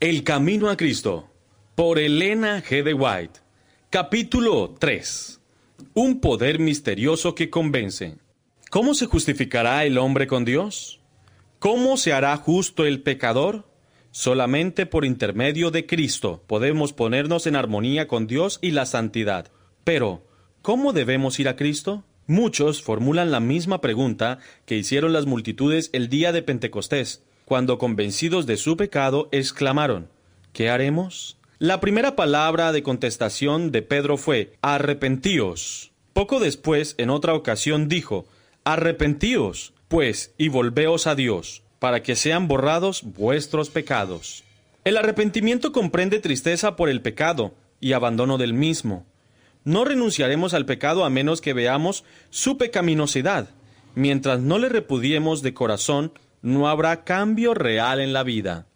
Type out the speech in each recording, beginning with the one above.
El Camino a Cristo, por Elena G. de White. Capítulo 3. Un poder misterioso que convence. ¿Cómo se justificará el hombre con Dios? ¿Cómo se hará justo el pecador? Solamente por intermedio de Cristo podemos ponernos en armonía con Dios y la santidad. Pero, ¿cómo debemos ir a Cristo? Muchos formulan la misma pregunta que hicieron las multitudes el día de Pentecostés, cuando convencidos de su pecado exclamaron, ¿qué haremos? La primera palabra de contestación de Pedro fue, arrepentíos. Poco después, en otra ocasión, dijo, arrepentíos, pues, y volveos a Dios, para que sean borrados vuestros pecados. El arrepentimiento comprende tristeza por el pecado y abandono del mismo, no renunciaremos al pecado a menos que veamos su pecaminosidad. Mientras no le repudiemos de corazón, no habrá cambio real en la vida.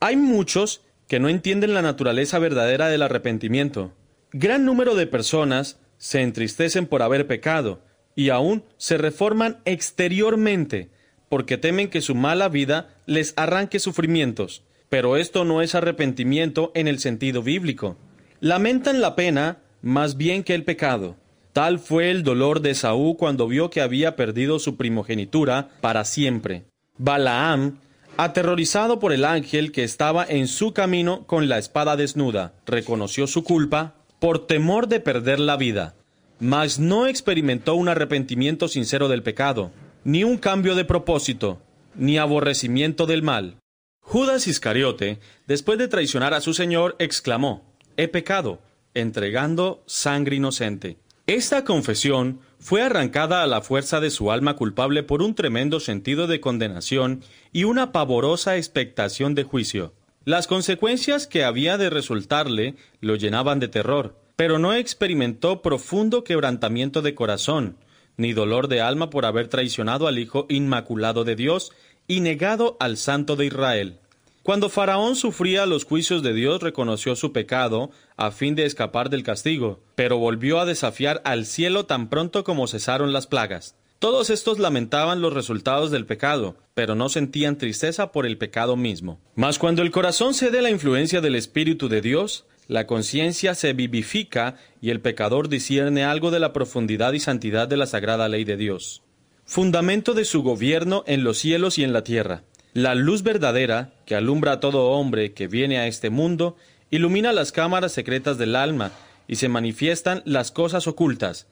Hay muchos que no entienden la naturaleza verdadera del arrepentimiento. Gran número de personas se entristecen por haber pecado y aún se reforman exteriormente porque temen que su mala vida les arranque sufrimientos. Pero esto no es arrepentimiento en el sentido bíblico. Lamentan la pena más bien que el pecado. Tal fue el dolor de Saúl cuando vio que había perdido su primogenitura para siempre. Balaam, aterrorizado por el ángel que estaba en su camino con la espada desnuda, reconoció su culpa por temor de perder la vida, mas no experimentó un arrepentimiento sincero del pecado, ni un cambio de propósito, ni aborrecimiento del mal. Judas Iscariote, después de traicionar a su Señor, exclamó, He pecado, entregando sangre inocente. Esta confesión fue arrancada a la fuerza de su alma culpable por un tremendo sentido de condenación y una pavorosa expectación de juicio. Las consecuencias que había de resultarle lo llenaban de terror, pero no experimentó profundo quebrantamiento de corazón, ni dolor de alma por haber traicionado al Hijo Inmaculado de Dios y negado al Santo de Israel. Cuando Faraón sufría los juicios de Dios, reconoció su pecado a fin de escapar del castigo, pero volvió a desafiar al cielo tan pronto como cesaron las plagas. Todos estos lamentaban los resultados del pecado, pero no sentían tristeza por el pecado mismo. Mas cuando el corazón cede a la influencia del Espíritu de Dios, la conciencia se vivifica y el pecador discierne algo de la profundidad y santidad de la sagrada ley de Dios. Fundamento de su gobierno en los cielos y en la tierra. La luz verdadera, que alumbra a todo hombre que viene a este mundo, ilumina las cámaras secretas del alma y se manifiestan las cosas ocultas.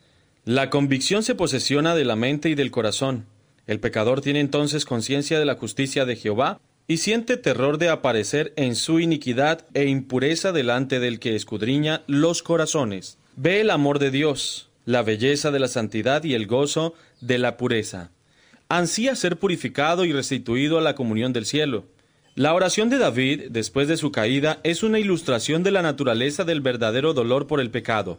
La convicción se posesiona de la mente y del corazón. El pecador tiene entonces conciencia de la justicia de Jehová y siente terror de aparecer en su iniquidad e impureza delante del que escudriña los corazones. Ve el amor de Dios, la belleza de la santidad y el gozo de la pureza ansía ser purificado y restituido a la comunión del cielo. La oración de David, después de su caída, es una ilustración de la naturaleza del verdadero dolor por el pecado.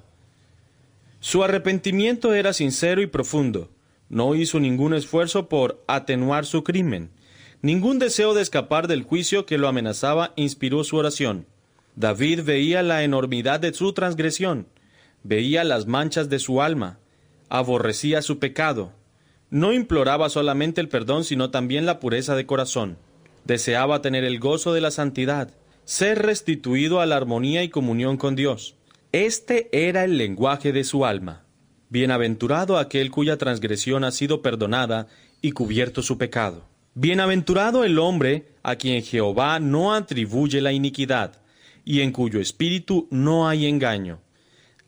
Su arrepentimiento era sincero y profundo. No hizo ningún esfuerzo por atenuar su crimen. Ningún deseo de escapar del juicio que lo amenazaba inspiró su oración. David veía la enormidad de su transgresión, veía las manchas de su alma, aborrecía su pecado, no imploraba solamente el perdón, sino también la pureza de corazón. Deseaba tener el gozo de la santidad, ser restituido a la armonía y comunión con Dios. Este era el lenguaje de su alma. Bienaventurado aquel cuya transgresión ha sido perdonada y cubierto su pecado. Bienaventurado el hombre a quien Jehová no atribuye la iniquidad, y en cuyo espíritu no hay engaño.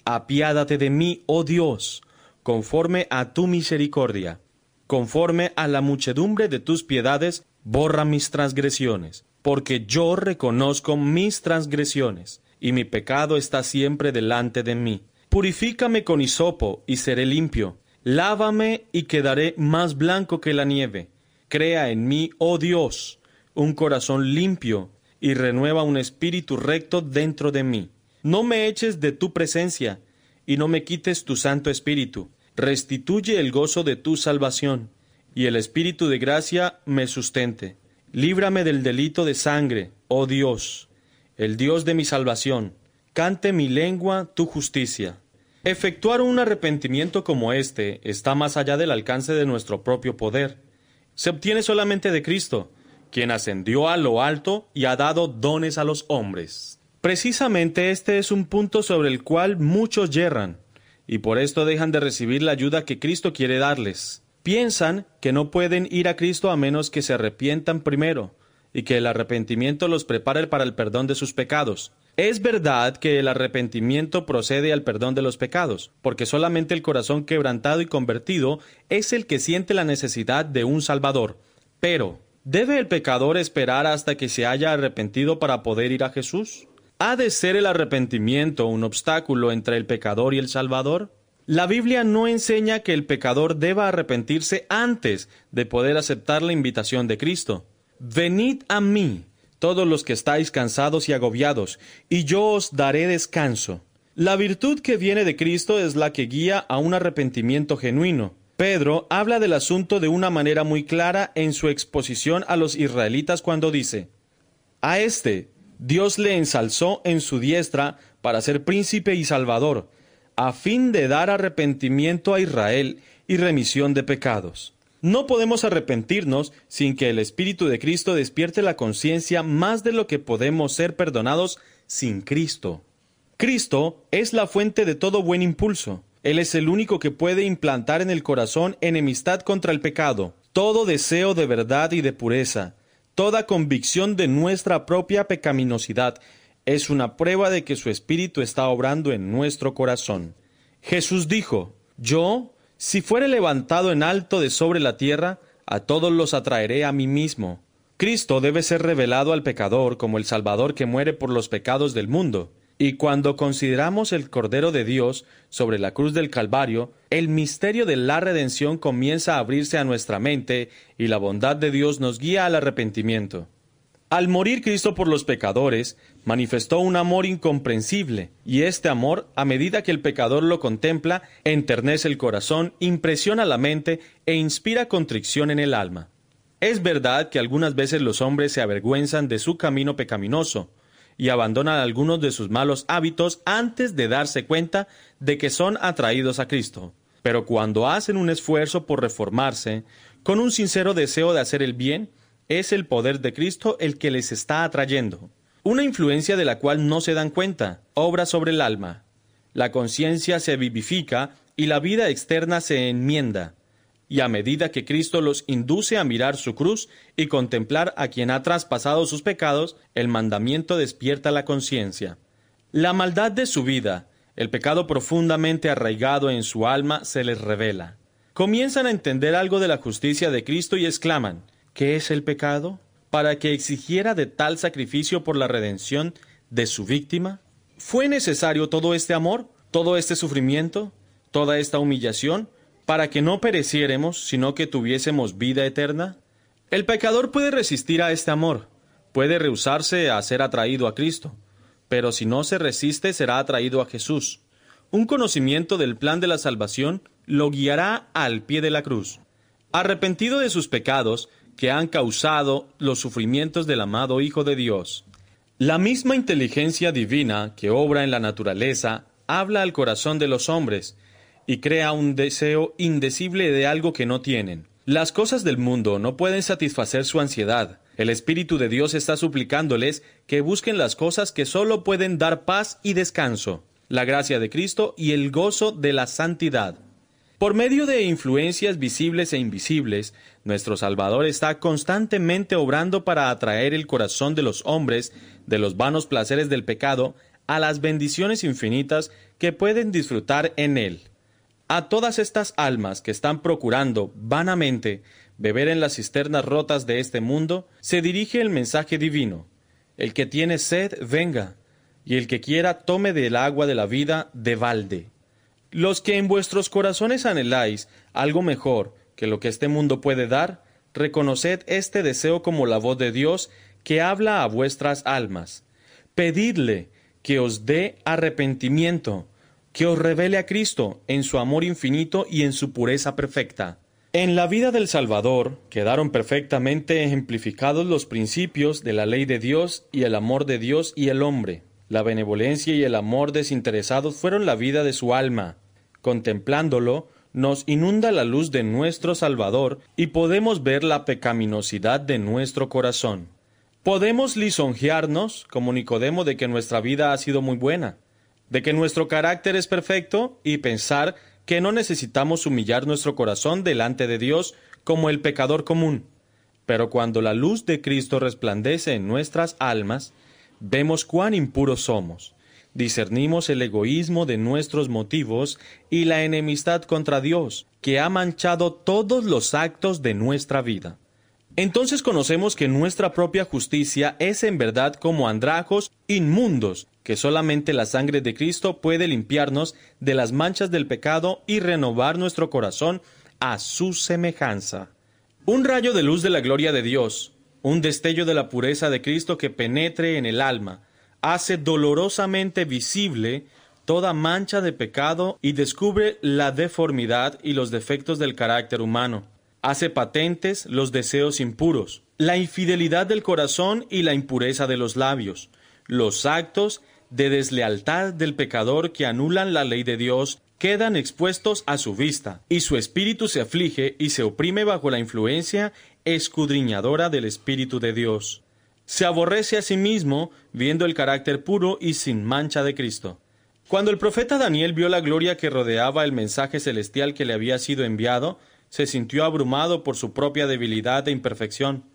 Apiádate de mí, oh Dios, conforme a tu misericordia conforme a la muchedumbre de tus piedades, borra mis transgresiones, porque yo reconozco mis transgresiones, y mi pecado está siempre delante de mí. Purifícame con hisopo, y seré limpio. Lávame, y quedaré más blanco que la nieve. Crea en mí, oh Dios, un corazón limpio, y renueva un espíritu recto dentro de mí. No me eches de tu presencia, y no me quites tu santo espíritu restituye el gozo de tu salvación, y el Espíritu de gracia me sustente. Líbrame del delito de sangre, oh Dios, el Dios de mi salvación. Cante mi lengua tu justicia. Efectuar un arrepentimiento como este está más allá del alcance de nuestro propio poder. Se obtiene solamente de Cristo, quien ascendió a lo alto y ha dado dones a los hombres. Precisamente este es un punto sobre el cual muchos yerran, y por esto dejan de recibir la ayuda que Cristo quiere darles. Piensan que no pueden ir a Cristo a menos que se arrepientan primero, y que el arrepentimiento los prepare para el perdón de sus pecados. Es verdad que el arrepentimiento procede al perdón de los pecados, porque solamente el corazón quebrantado y convertido es el que siente la necesidad de un Salvador. Pero, ¿debe el pecador esperar hasta que se haya arrepentido para poder ir a Jesús? ¿Ha de ser el arrepentimiento un obstáculo entre el pecador y el Salvador? La Biblia no enseña que el pecador deba arrepentirse antes de poder aceptar la invitación de Cristo. Venid a mí, todos los que estáis cansados y agobiados, y yo os daré descanso. La virtud que viene de Cristo es la que guía a un arrepentimiento genuino. Pedro habla del asunto de una manera muy clara en su exposición a los israelitas cuando dice, A este Dios le ensalzó en su diestra para ser príncipe y salvador, a fin de dar arrepentimiento a Israel y remisión de pecados. No podemos arrepentirnos sin que el Espíritu de Cristo despierte la conciencia más de lo que podemos ser perdonados sin Cristo. Cristo es la fuente de todo buen impulso. Él es el único que puede implantar en el corazón enemistad contra el pecado, todo deseo de verdad y de pureza, toda convicción de nuestra propia pecaminosidad, es una prueba de que su Espíritu está obrando en nuestro corazón. Jesús dijo, Yo si fuere levantado en alto de sobre la tierra, a todos los atraeré a mí mismo. Cristo debe ser revelado al pecador como el Salvador que muere por los pecados del mundo. Y cuando consideramos el Cordero de Dios sobre la cruz del Calvario, el misterio de la redención comienza a abrirse a nuestra mente y la bondad de Dios nos guía al arrepentimiento. Al morir Cristo por los pecadores, manifestó un amor incomprensible, y este amor, a medida que el pecador lo contempla, enternece el corazón, impresiona la mente e inspira contrición en el alma. Es verdad que algunas veces los hombres se avergüenzan de su camino pecaminoso, y abandonan algunos de sus malos hábitos antes de darse cuenta de que son atraídos a Cristo. Pero cuando hacen un esfuerzo por reformarse, con un sincero deseo de hacer el bien, es el poder de Cristo el que les está atrayendo. Una influencia de la cual no se dan cuenta, obra sobre el alma. La conciencia se vivifica y la vida externa se enmienda. Y a medida que Cristo los induce a mirar su cruz y contemplar a quien ha traspasado sus pecados, el mandamiento despierta la conciencia. La maldad de su vida, el pecado profundamente arraigado en su alma, se les revela. Comienzan a entender algo de la justicia de Cristo y exclaman, ¿Qué es el pecado? Para que exigiera de tal sacrificio por la redención de su víctima. ¿Fue necesario todo este amor, todo este sufrimiento, toda esta humillación, para que no pereciéramos, sino que tuviésemos vida eterna? El pecador puede resistir a este amor, puede rehusarse a ser atraído a Cristo, pero si no se resiste será atraído a Jesús. Un conocimiento del plan de la salvación lo guiará al pie de la cruz. Arrepentido de sus pecados, que han causado los sufrimientos del amado Hijo de Dios. La misma inteligencia divina que obra en la naturaleza habla al corazón de los hombres y crea un deseo indecible de algo que no tienen. Las cosas del mundo no pueden satisfacer su ansiedad. El Espíritu de Dios está suplicándoles que busquen las cosas que sólo pueden dar paz y descanso, la gracia de Cristo y el gozo de la santidad. Por medio de influencias visibles e invisibles, nuestro Salvador está constantemente obrando para atraer el corazón de los hombres de los vanos placeres del pecado a las bendiciones infinitas que pueden disfrutar en Él. A todas estas almas que están procurando vanamente beber en las cisternas rotas de este mundo, se dirige el mensaje divino. El que tiene sed, venga, y el que quiera tome del agua de la vida de balde. Los que en vuestros corazones anheláis algo mejor que lo que este mundo puede dar, reconoced este deseo como la voz de Dios que habla a vuestras almas. Pedidle que os dé arrepentimiento, que os revele a Cristo en su amor infinito y en su pureza perfecta. En la vida del Salvador quedaron perfectamente ejemplificados los principios de la ley de Dios y el amor de Dios y el hombre. La benevolencia y el amor desinteresados fueron la vida de su alma. Contemplándolo, nos inunda la luz de nuestro Salvador y podemos ver la pecaminosidad de nuestro corazón. Podemos lisonjearnos, como Nicodemo, de que nuestra vida ha sido muy buena, de que nuestro carácter es perfecto y pensar que no necesitamos humillar nuestro corazón delante de Dios como el pecador común. Pero cuando la luz de Cristo resplandece en nuestras almas, vemos cuán impuros somos. Discernimos el egoísmo de nuestros motivos y la enemistad contra Dios, que ha manchado todos los actos de nuestra vida. Entonces conocemos que nuestra propia justicia es en verdad como andrajos inmundos, que solamente la sangre de Cristo puede limpiarnos de las manchas del pecado y renovar nuestro corazón a su semejanza. Un rayo de luz de la gloria de Dios, un destello de la pureza de Cristo que penetre en el alma, hace dolorosamente visible toda mancha de pecado y descubre la deformidad y los defectos del carácter humano. Hace patentes los deseos impuros, la infidelidad del corazón y la impureza de los labios, los actos de deslealtad del pecador que anulan la ley de Dios quedan expuestos a su vista, y su espíritu se aflige y se oprime bajo la influencia escudriñadora del Espíritu de Dios. Se aborrece a sí mismo, viendo el carácter puro y sin mancha de Cristo. Cuando el profeta Daniel vio la gloria que rodeaba el mensaje celestial que le había sido enviado, se sintió abrumado por su propia debilidad e imperfección.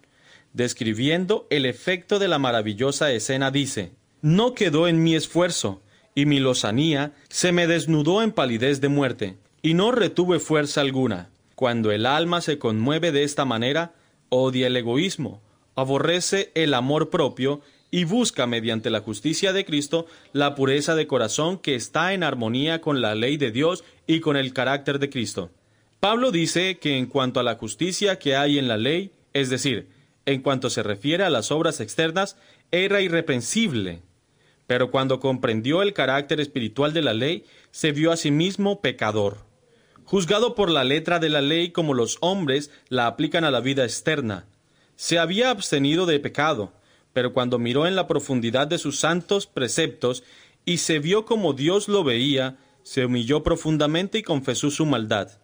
Describiendo el efecto de la maravillosa escena, dice, No quedó en mi esfuerzo, y mi lozanía se me desnudó en palidez de muerte, y no retuve fuerza alguna. Cuando el alma se conmueve de esta manera, odia el egoísmo, aborrece el amor propio y busca mediante la justicia de Cristo la pureza de corazón que está en armonía con la ley de Dios y con el carácter de Cristo. Pablo dice que en cuanto a la justicia que hay en la ley, es decir, en cuanto se refiere a las obras externas, era irreprensible, pero cuando comprendió el carácter espiritual de la ley, se vio a sí mismo pecador. Juzgado por la letra de la ley como los hombres la aplican a la vida externa, se había abstenido de pecado, pero cuando miró en la profundidad de sus santos preceptos y se vio como Dios lo veía, se humilló profundamente y confesó su maldad.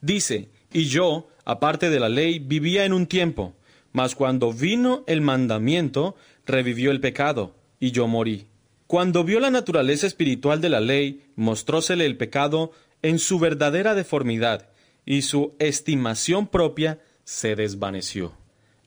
Dice, y yo, aparte de la ley, vivía en un tiempo, mas cuando vino el mandamiento, revivió el pecado, y yo morí. Cuando vio la naturaleza espiritual de la ley, mostrósele el pecado en su verdadera deformidad, y su estimación propia se desvaneció.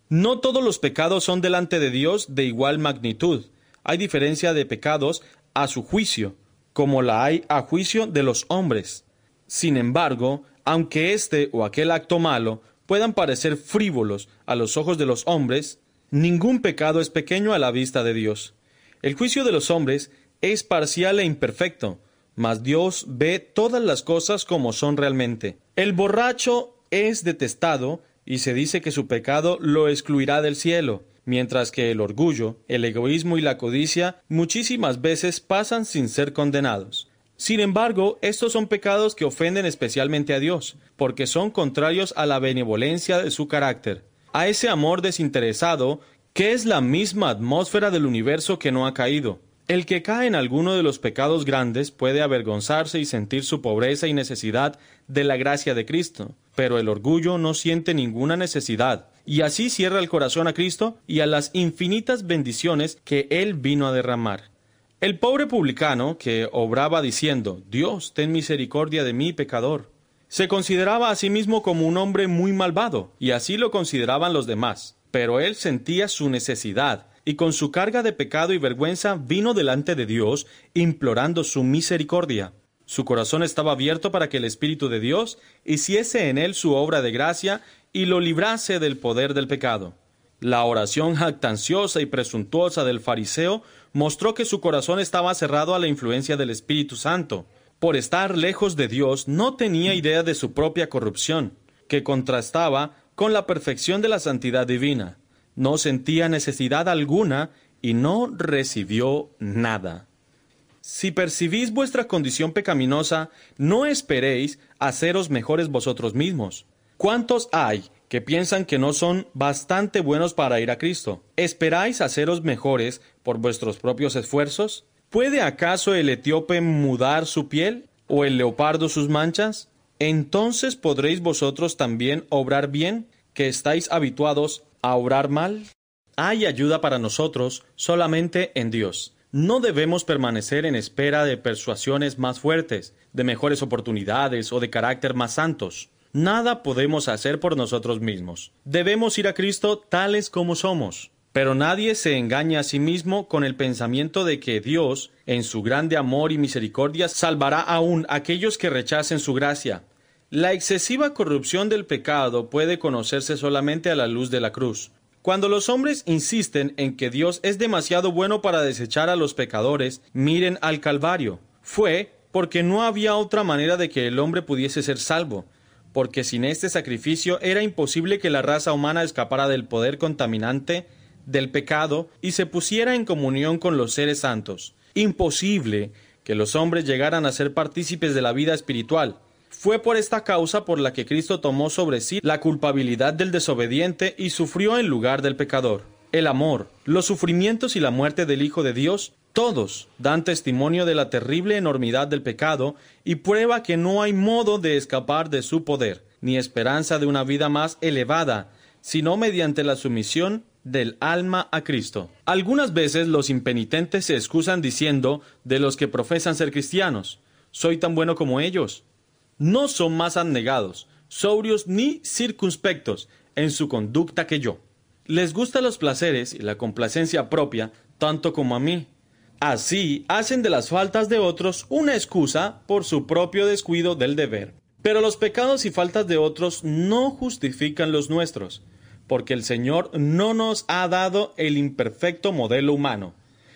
No todos los pecados son delante de Dios de igual magnitud. Hay diferencia de pecados a su juicio, como la hay a juicio de los hombres. Sin embargo, aunque este o aquel acto malo puedan parecer frívolos a los ojos de los hombres, ningún pecado es pequeño a la vista de Dios. El juicio de los hombres es parcial e imperfecto, mas Dios ve todas las cosas como son realmente. El borracho es detestado y se dice que su pecado lo excluirá del cielo, mientras que el orgullo, el egoísmo y la codicia muchísimas veces pasan sin ser condenados. Sin embargo, estos son pecados que ofenden especialmente a Dios, porque son contrarios a la benevolencia de su carácter, a ese amor desinteresado que es la misma atmósfera del universo que no ha caído. El que cae en alguno de los pecados grandes puede avergonzarse y sentir su pobreza y necesidad de la gracia de Cristo, pero el orgullo no siente ninguna necesidad, y así cierra el corazón a Cristo y a las infinitas bendiciones que Él vino a derramar. El pobre publicano, que obraba diciendo, Dios, ten misericordia de mí, pecador, se consideraba a sí mismo como un hombre muy malvado, y así lo consideraban los demás pero él sentía su necesidad, y con su carga de pecado y vergüenza vino delante de Dios, implorando su misericordia. Su corazón estaba abierto para que el Espíritu de Dios hiciese en él su obra de gracia y lo librase del poder del pecado. La oración jactanciosa y presuntuosa del fariseo mostró que su corazón estaba cerrado a la influencia del Espíritu Santo. Por estar lejos de Dios no tenía idea de su propia corrupción, que contrastaba con la perfección de la santidad divina. No sentía necesidad alguna y no recibió nada. Si percibís vuestra condición pecaminosa, no esperéis haceros mejores vosotros mismos. ¿Cuántos hay que piensan que no son bastante buenos para ir a Cristo? ¿Esperáis haceros mejores por vuestros propios esfuerzos? ¿Puede acaso el etíope mudar su piel o el leopardo sus manchas? entonces podréis vosotros también obrar bien, que estáis habituados a obrar mal. Hay ayuda para nosotros solamente en Dios. No debemos permanecer en espera de persuasiones más fuertes, de mejores oportunidades o de carácter más santos. Nada podemos hacer por nosotros mismos. Debemos ir a Cristo tales como somos. Pero nadie se engaña a sí mismo con el pensamiento de que Dios, en su grande amor y misericordia, salvará aún a aquellos que rechacen su gracia. La excesiva corrupción del pecado puede conocerse solamente a la luz de la cruz. Cuando los hombres insisten en que Dios es demasiado bueno para desechar a los pecadores, miren al Calvario. Fue porque no había otra manera de que el hombre pudiese ser salvo porque sin este sacrificio era imposible que la raza humana escapara del poder contaminante del pecado y se pusiera en comunión con los seres santos. Imposible que los hombres llegaran a ser partícipes de la vida espiritual. Fue por esta causa por la que Cristo tomó sobre sí la culpabilidad del desobediente y sufrió en lugar del pecador. El amor, los sufrimientos y la muerte del Hijo de Dios todos dan testimonio de la terrible enormidad del pecado y prueba que no hay modo de escapar de su poder, ni esperanza de una vida más elevada, sino mediante la sumisión del alma a Cristo. Algunas veces los impenitentes se excusan diciendo de los que profesan ser cristianos, soy tan bueno como ellos. No son más abnegados, sobrios ni circunspectos en su conducta que yo. Les gustan los placeres y la complacencia propia tanto como a mí, Así hacen de las faltas de otros una excusa por su propio descuido del deber. Pero los pecados y faltas de otros no justifican los nuestros, porque el Señor no nos ha dado el imperfecto modelo humano,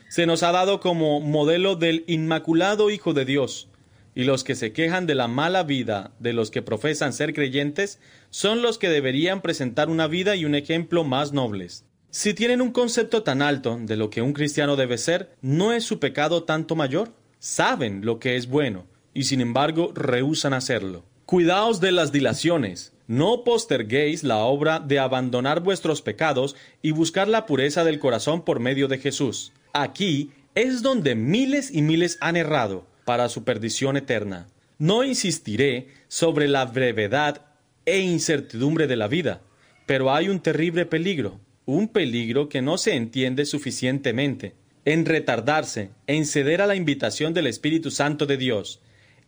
se nos ha dado como modelo del inmaculado Hijo de Dios, y los que se quejan de la mala vida de los que profesan ser creyentes son los que deberían presentar una vida y un ejemplo más nobles. Si tienen un concepto tan alto de lo que un cristiano debe ser, ¿no es su pecado tanto mayor? Saben lo que es bueno y sin embargo rehúsan hacerlo. Cuidaos de las dilaciones. No posterguéis la obra de abandonar vuestros pecados y buscar la pureza del corazón por medio de Jesús. Aquí es donde miles y miles han errado para su perdición eterna. No insistiré sobre la brevedad e incertidumbre de la vida, pero hay un terrible peligro un peligro que no se entiende suficientemente, en retardarse, en ceder a la invitación del Espíritu Santo de Dios,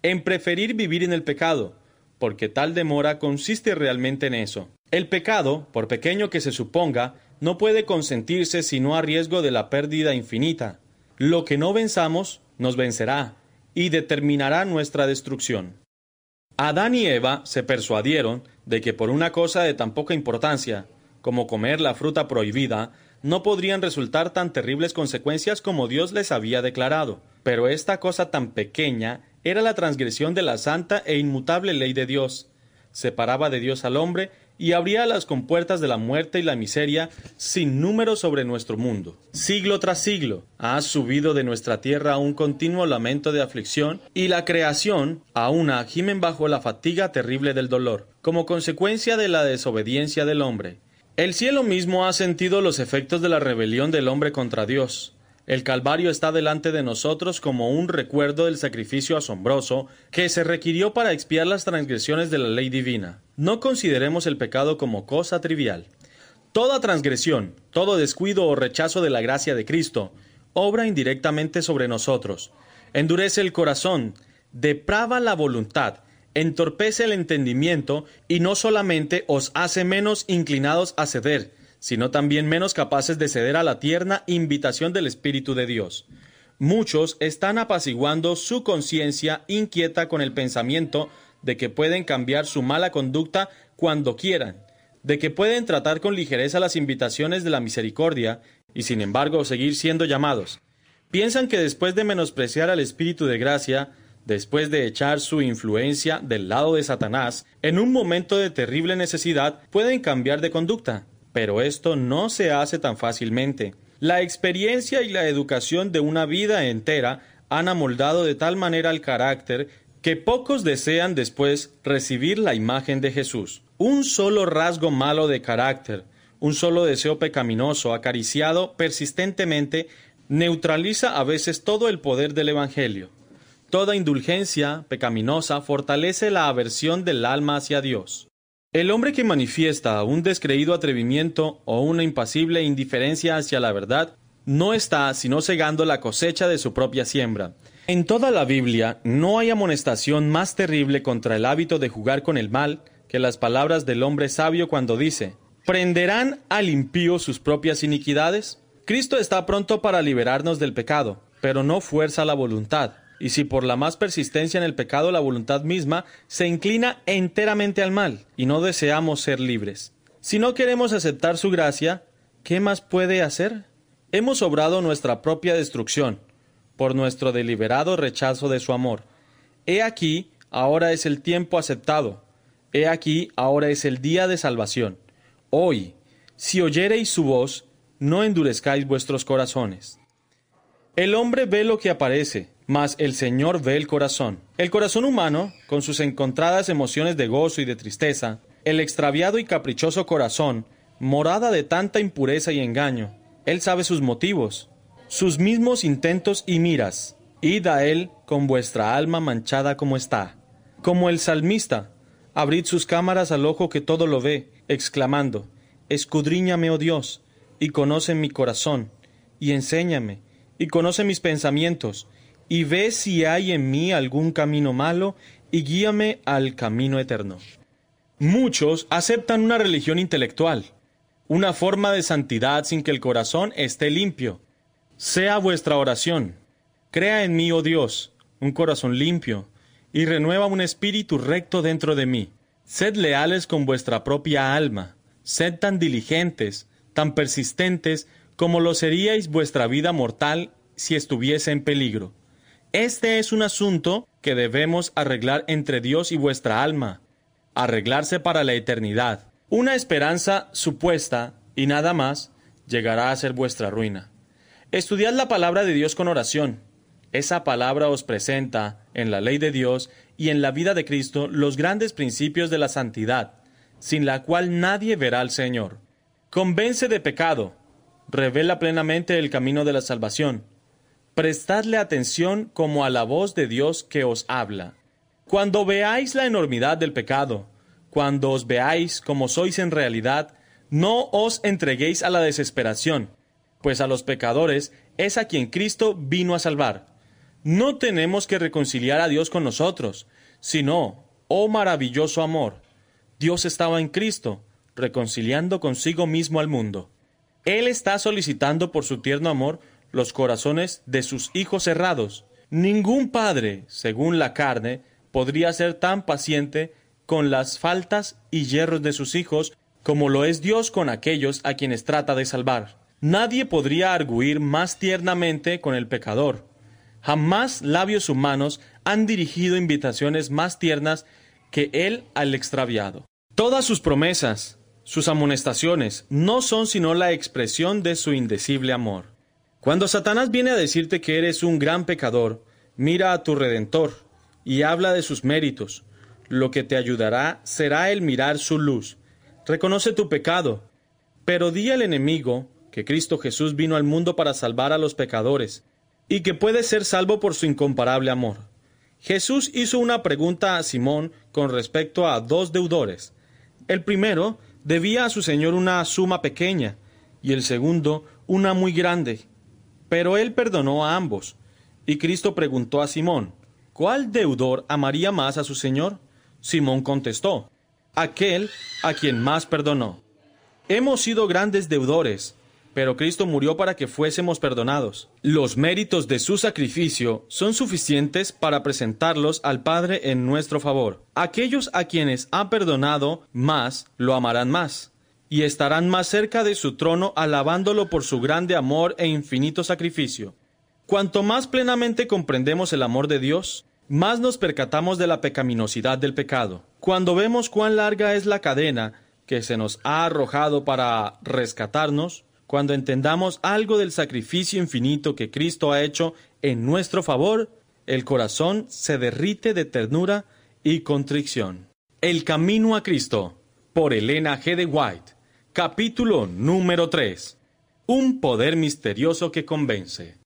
en preferir vivir en el pecado, porque tal demora consiste realmente en eso. El pecado, por pequeño que se suponga, no puede consentirse sino a riesgo de la pérdida infinita. Lo que no venzamos nos vencerá y determinará nuestra destrucción. Adán y Eva se persuadieron de que por una cosa de tan poca importancia, como comer la fruta prohibida, no podrían resultar tan terribles consecuencias como Dios les había declarado. Pero esta cosa tan pequeña era la transgresión de la santa e inmutable ley de Dios. Separaba de Dios al hombre y abría las compuertas de la muerte y la miseria sin número sobre nuestro mundo. Siglo tras siglo ha subido de nuestra tierra un continuo lamento de aflicción y la creación a una gimen bajo la fatiga terrible del dolor, como consecuencia de la desobediencia del hombre. El cielo mismo ha sentido los efectos de la rebelión del hombre contra Dios. El Calvario está delante de nosotros como un recuerdo del sacrificio asombroso que se requirió para expiar las transgresiones de la ley divina. No consideremos el pecado como cosa trivial. Toda transgresión, todo descuido o rechazo de la gracia de Cristo, obra indirectamente sobre nosotros, endurece el corazón, deprava la voluntad, entorpece el entendimiento y no solamente os hace menos inclinados a ceder, sino también menos capaces de ceder a la tierna invitación del Espíritu de Dios. Muchos están apaciguando su conciencia inquieta con el pensamiento de que pueden cambiar su mala conducta cuando quieran, de que pueden tratar con ligereza las invitaciones de la misericordia y sin embargo seguir siendo llamados. Piensan que después de menospreciar al Espíritu de gracia, después de echar su influencia del lado de Satanás, en un momento de terrible necesidad pueden cambiar de conducta. Pero esto no se hace tan fácilmente. La experiencia y la educación de una vida entera han amoldado de tal manera el carácter que pocos desean después recibir la imagen de Jesús. Un solo rasgo malo de carácter, un solo deseo pecaminoso acariciado persistentemente neutraliza a veces todo el poder del Evangelio. Toda indulgencia pecaminosa fortalece la aversión del alma hacia Dios. El hombre que manifiesta un descreído atrevimiento o una impasible indiferencia hacia la verdad no está sino cegando la cosecha de su propia siembra. En toda la Biblia no hay amonestación más terrible contra el hábito de jugar con el mal que las palabras del hombre sabio cuando dice, ¿prenderán al impío sus propias iniquidades? Cristo está pronto para liberarnos del pecado, pero no fuerza la voluntad. Y si por la más persistencia en el pecado la voluntad misma se inclina enteramente al mal, y no deseamos ser libres. Si no queremos aceptar su gracia, ¿qué más puede hacer? Hemos obrado nuestra propia destrucción, por nuestro deliberado rechazo de su amor. He aquí, ahora es el tiempo aceptado. He aquí, ahora es el día de salvación. Hoy, si oyereis su voz, no endurezcáis vuestros corazones. El hombre ve lo que aparece, mas el Señor ve el corazón. El corazón humano, con sus encontradas emociones de gozo y de tristeza, el extraviado y caprichoso corazón, morada de tanta impureza y engaño, él sabe sus motivos, sus mismos intentos y miras. Id a él con vuestra alma manchada como está. Como el salmista, abrid sus cámaras al ojo que todo lo ve, exclamando, Escudriñame, oh Dios, y conoce mi corazón, y enséñame, y conoce mis pensamientos, y ve si hay en mí algún camino malo, y guíame al camino eterno. Muchos aceptan una religión intelectual, una forma de santidad sin que el corazón esté limpio, sea vuestra oración. Crea en mí, oh Dios, un corazón limpio, y renueva un espíritu recto dentro de mí. Sed leales con vuestra propia alma, sed tan diligentes, tan persistentes, como lo seríais vuestra vida mortal si estuviese en peligro. Este es un asunto que debemos arreglar entre Dios y vuestra alma, arreglarse para la eternidad. Una esperanza supuesta y nada más llegará a ser vuestra ruina. Estudiad la palabra de Dios con oración. Esa palabra os presenta, en la ley de Dios y en la vida de Cristo, los grandes principios de la santidad, sin la cual nadie verá al Señor. Convence de pecado, revela plenamente el camino de la salvación. Prestadle atención como a la voz de Dios que os habla. Cuando veáis la enormidad del pecado, cuando os veáis como sois en realidad, no os entreguéis a la desesperación, pues a los pecadores es a quien Cristo vino a salvar. No tenemos que reconciliar a Dios con nosotros, sino, oh maravilloso amor, Dios estaba en Cristo, reconciliando consigo mismo al mundo. Él está solicitando por su tierno amor los corazones de sus hijos errados. Ningún padre, según la carne, podría ser tan paciente con las faltas y hierros de sus hijos como lo es Dios con aquellos a quienes trata de salvar. Nadie podría arguir más tiernamente con el pecador. Jamás labios humanos han dirigido invitaciones más tiernas que él al extraviado. Todas sus promesas, sus amonestaciones, no son sino la expresión de su indecible amor. Cuando Satanás viene a decirte que eres un gran pecador, mira a tu Redentor y habla de sus méritos. Lo que te ayudará será el mirar su luz. Reconoce tu pecado, pero di al enemigo que Cristo Jesús vino al mundo para salvar a los pecadores, y que puede ser salvo por su incomparable amor. Jesús hizo una pregunta a Simón con respecto a dos deudores. El primero debía a su Señor una suma pequeña, y el segundo una muy grande. Pero él perdonó a ambos. Y Cristo preguntó a Simón, ¿cuál deudor amaría más a su Señor? Simón contestó, aquel a quien más perdonó. Hemos sido grandes deudores, pero Cristo murió para que fuésemos perdonados. Los méritos de su sacrificio son suficientes para presentarlos al Padre en nuestro favor. Aquellos a quienes ha perdonado más, lo amarán más, y estarán más cerca de su trono alabándolo por su grande amor e infinito sacrificio. Cuanto más plenamente comprendemos el amor de Dios, más nos percatamos de la pecaminosidad del pecado. Cuando vemos cuán larga es la cadena que se nos ha arrojado para rescatarnos, cuando entendamos algo del sacrificio infinito que Cristo ha hecho en nuestro favor, el corazón se derrite de ternura y contrición. El Camino a Cristo, por Elena G. de White, capítulo número 3. Un poder misterioso que convence.